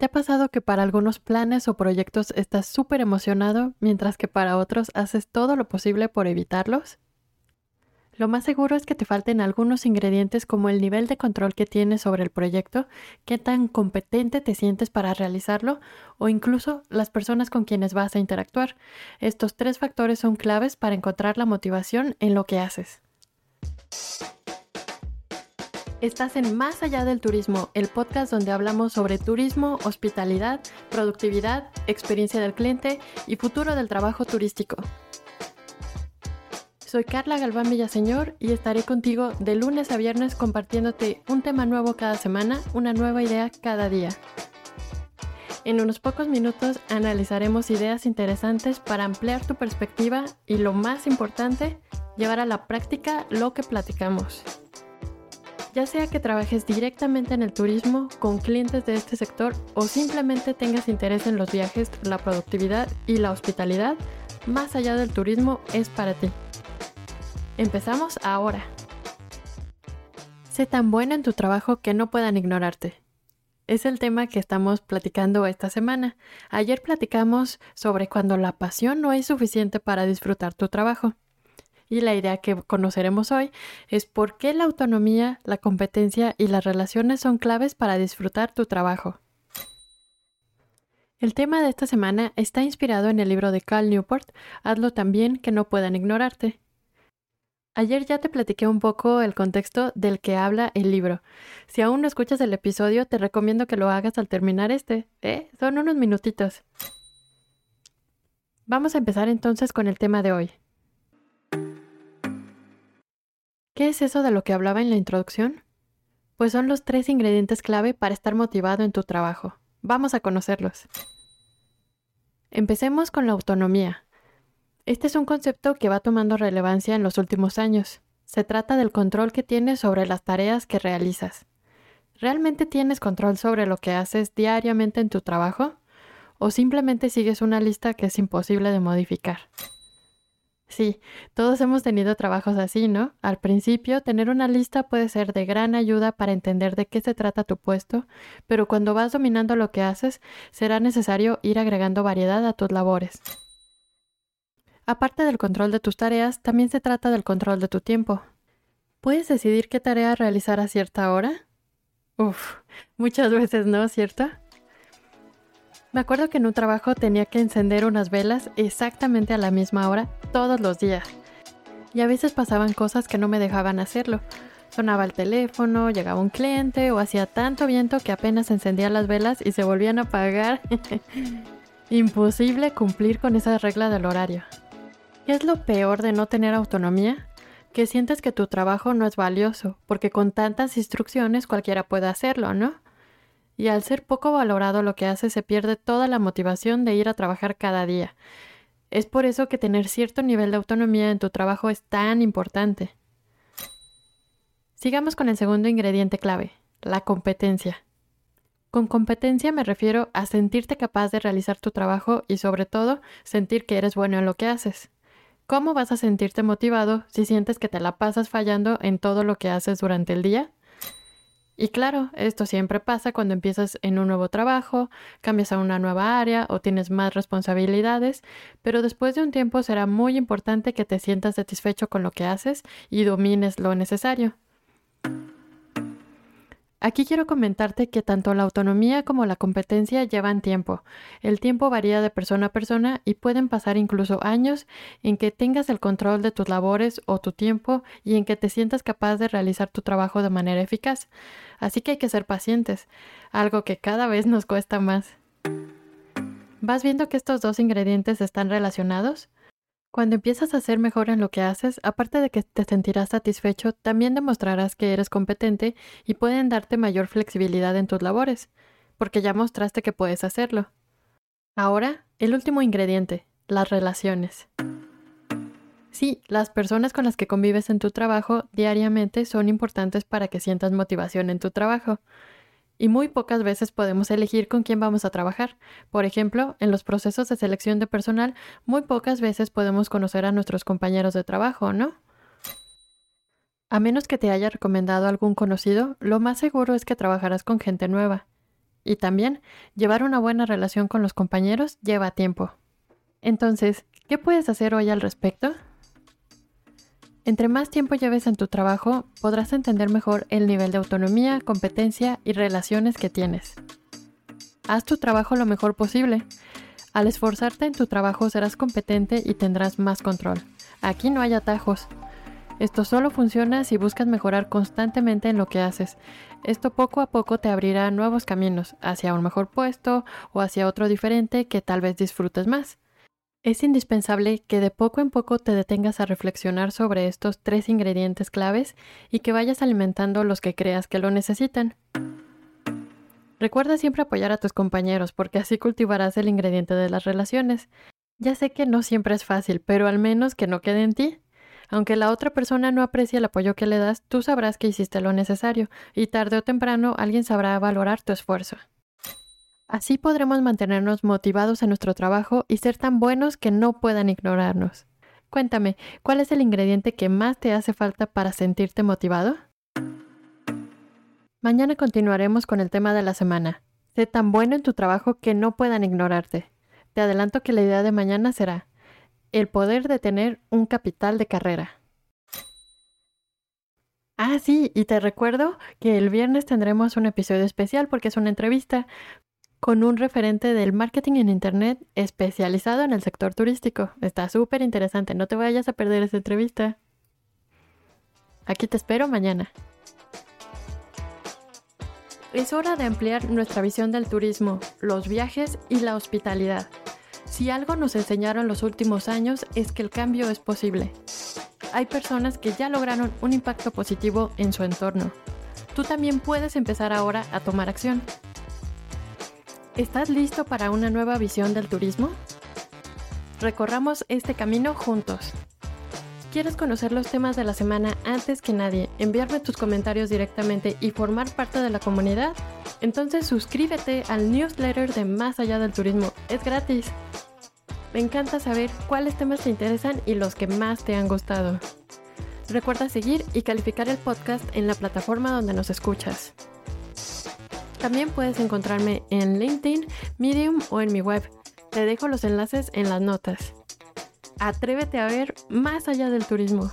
¿Te ha pasado que para algunos planes o proyectos estás súper emocionado, mientras que para otros haces todo lo posible por evitarlos? Lo más seguro es que te falten algunos ingredientes como el nivel de control que tienes sobre el proyecto, qué tan competente te sientes para realizarlo o incluso las personas con quienes vas a interactuar. Estos tres factores son claves para encontrar la motivación en lo que haces. Estás en Más allá del turismo, el podcast donde hablamos sobre turismo, hospitalidad, productividad, experiencia del cliente y futuro del trabajo turístico. Soy Carla Galván Villaseñor y estaré contigo de lunes a viernes compartiéndote un tema nuevo cada semana, una nueva idea cada día. En unos pocos minutos analizaremos ideas interesantes para ampliar tu perspectiva y lo más importante, llevar a la práctica lo que platicamos. Ya sea que trabajes directamente en el turismo con clientes de este sector o simplemente tengas interés en los viajes, la productividad y la hospitalidad, más allá del turismo es para ti. Empezamos ahora. Sé tan bueno en tu trabajo que no puedan ignorarte. Es el tema que estamos platicando esta semana. Ayer platicamos sobre cuando la pasión no es suficiente para disfrutar tu trabajo. Y la idea que conoceremos hoy es por qué la autonomía, la competencia y las relaciones son claves para disfrutar tu trabajo. El tema de esta semana está inspirado en el libro de Cal Newport, Hazlo también que no puedan ignorarte. Ayer ya te platiqué un poco el contexto del que habla el libro. Si aún no escuchas el episodio, te recomiendo que lo hagas al terminar este. ¿eh? Son unos minutitos. Vamos a empezar entonces con el tema de hoy. ¿Qué es eso de lo que hablaba en la introducción? Pues son los tres ingredientes clave para estar motivado en tu trabajo. Vamos a conocerlos. Empecemos con la autonomía. Este es un concepto que va tomando relevancia en los últimos años. Se trata del control que tienes sobre las tareas que realizas. ¿Realmente tienes control sobre lo que haces diariamente en tu trabajo? ¿O simplemente sigues una lista que es imposible de modificar? Sí, todos hemos tenido trabajos así, ¿no? Al principio, tener una lista puede ser de gran ayuda para entender de qué se trata tu puesto, pero cuando vas dominando lo que haces, será necesario ir agregando variedad a tus labores. Aparte del control de tus tareas, también se trata del control de tu tiempo. ¿Puedes decidir qué tarea realizar a cierta hora? Uf, muchas veces no, ¿cierto? Me acuerdo que en un trabajo tenía que encender unas velas exactamente a la misma hora todos los días. Y a veces pasaban cosas que no me dejaban hacerlo. Sonaba el teléfono, llegaba un cliente o hacía tanto viento que apenas encendía las velas y se volvían a apagar. Imposible cumplir con esa regla del horario. ¿Qué es lo peor de no tener autonomía? Que sientes que tu trabajo no es valioso, porque con tantas instrucciones cualquiera puede hacerlo, ¿no? Y al ser poco valorado lo que hace se pierde toda la motivación de ir a trabajar cada día. Es por eso que tener cierto nivel de autonomía en tu trabajo es tan importante. Sigamos con el segundo ingrediente clave, la competencia. Con competencia me refiero a sentirte capaz de realizar tu trabajo y sobre todo sentir que eres bueno en lo que haces. ¿Cómo vas a sentirte motivado si sientes que te la pasas fallando en todo lo que haces durante el día? Y claro, esto siempre pasa cuando empiezas en un nuevo trabajo, cambias a una nueva área o tienes más responsabilidades, pero después de un tiempo será muy importante que te sientas satisfecho con lo que haces y domines lo necesario. Aquí quiero comentarte que tanto la autonomía como la competencia llevan tiempo. El tiempo varía de persona a persona y pueden pasar incluso años en que tengas el control de tus labores o tu tiempo y en que te sientas capaz de realizar tu trabajo de manera eficaz. Así que hay que ser pacientes, algo que cada vez nos cuesta más. ¿Vas viendo que estos dos ingredientes están relacionados? Cuando empiezas a ser mejor en lo que haces, aparte de que te sentirás satisfecho, también demostrarás que eres competente y pueden darte mayor flexibilidad en tus labores, porque ya mostraste que puedes hacerlo. Ahora, el último ingrediente, las relaciones. Sí, las personas con las que convives en tu trabajo diariamente son importantes para que sientas motivación en tu trabajo y muy pocas veces podemos elegir con quién vamos a trabajar. Por ejemplo, en los procesos de selección de personal, muy pocas veces podemos conocer a nuestros compañeros de trabajo, ¿no? A menos que te haya recomendado algún conocido, lo más seguro es que trabajarás con gente nueva. Y también, llevar una buena relación con los compañeros lleva tiempo. Entonces, ¿qué puedes hacer hoy al respecto? Entre más tiempo lleves en tu trabajo, podrás entender mejor el nivel de autonomía, competencia y relaciones que tienes. Haz tu trabajo lo mejor posible. Al esforzarte en tu trabajo serás competente y tendrás más control. Aquí no hay atajos. Esto solo funciona si buscas mejorar constantemente en lo que haces. Esto poco a poco te abrirá nuevos caminos, hacia un mejor puesto o hacia otro diferente que tal vez disfrutes más. Es indispensable que de poco en poco te detengas a reflexionar sobre estos tres ingredientes claves y que vayas alimentando los que creas que lo necesitan. Recuerda siempre apoyar a tus compañeros porque así cultivarás el ingrediente de las relaciones. Ya sé que no siempre es fácil, pero al menos que no quede en ti. Aunque la otra persona no aprecie el apoyo que le das, tú sabrás que hiciste lo necesario y tarde o temprano alguien sabrá valorar tu esfuerzo. Así podremos mantenernos motivados en nuestro trabajo y ser tan buenos que no puedan ignorarnos. Cuéntame, ¿cuál es el ingrediente que más te hace falta para sentirte motivado? Mañana continuaremos con el tema de la semana. Sé tan bueno en tu trabajo que no puedan ignorarte. Te adelanto que la idea de mañana será el poder de tener un capital de carrera. Ah, sí, y te recuerdo que el viernes tendremos un episodio especial porque es una entrevista con un referente del marketing en Internet especializado en el sector turístico. Está súper interesante, no te vayas a perder esa entrevista. Aquí te espero mañana. Es hora de ampliar nuestra visión del turismo, los viajes y la hospitalidad. Si algo nos enseñaron los últimos años es que el cambio es posible. Hay personas que ya lograron un impacto positivo en su entorno. Tú también puedes empezar ahora a tomar acción. ¿Estás listo para una nueva visión del turismo? Recorramos este camino juntos. ¿Quieres conocer los temas de la semana antes que nadie, enviarme tus comentarios directamente y formar parte de la comunidad? Entonces suscríbete al newsletter de Más allá del turismo. Es gratis. Me encanta saber cuáles temas te interesan y los que más te han gustado. Recuerda seguir y calificar el podcast en la plataforma donde nos escuchas. También puedes encontrarme en LinkedIn, Medium o en mi web. Te dejo los enlaces en las notas. Atrévete a ver más allá del turismo.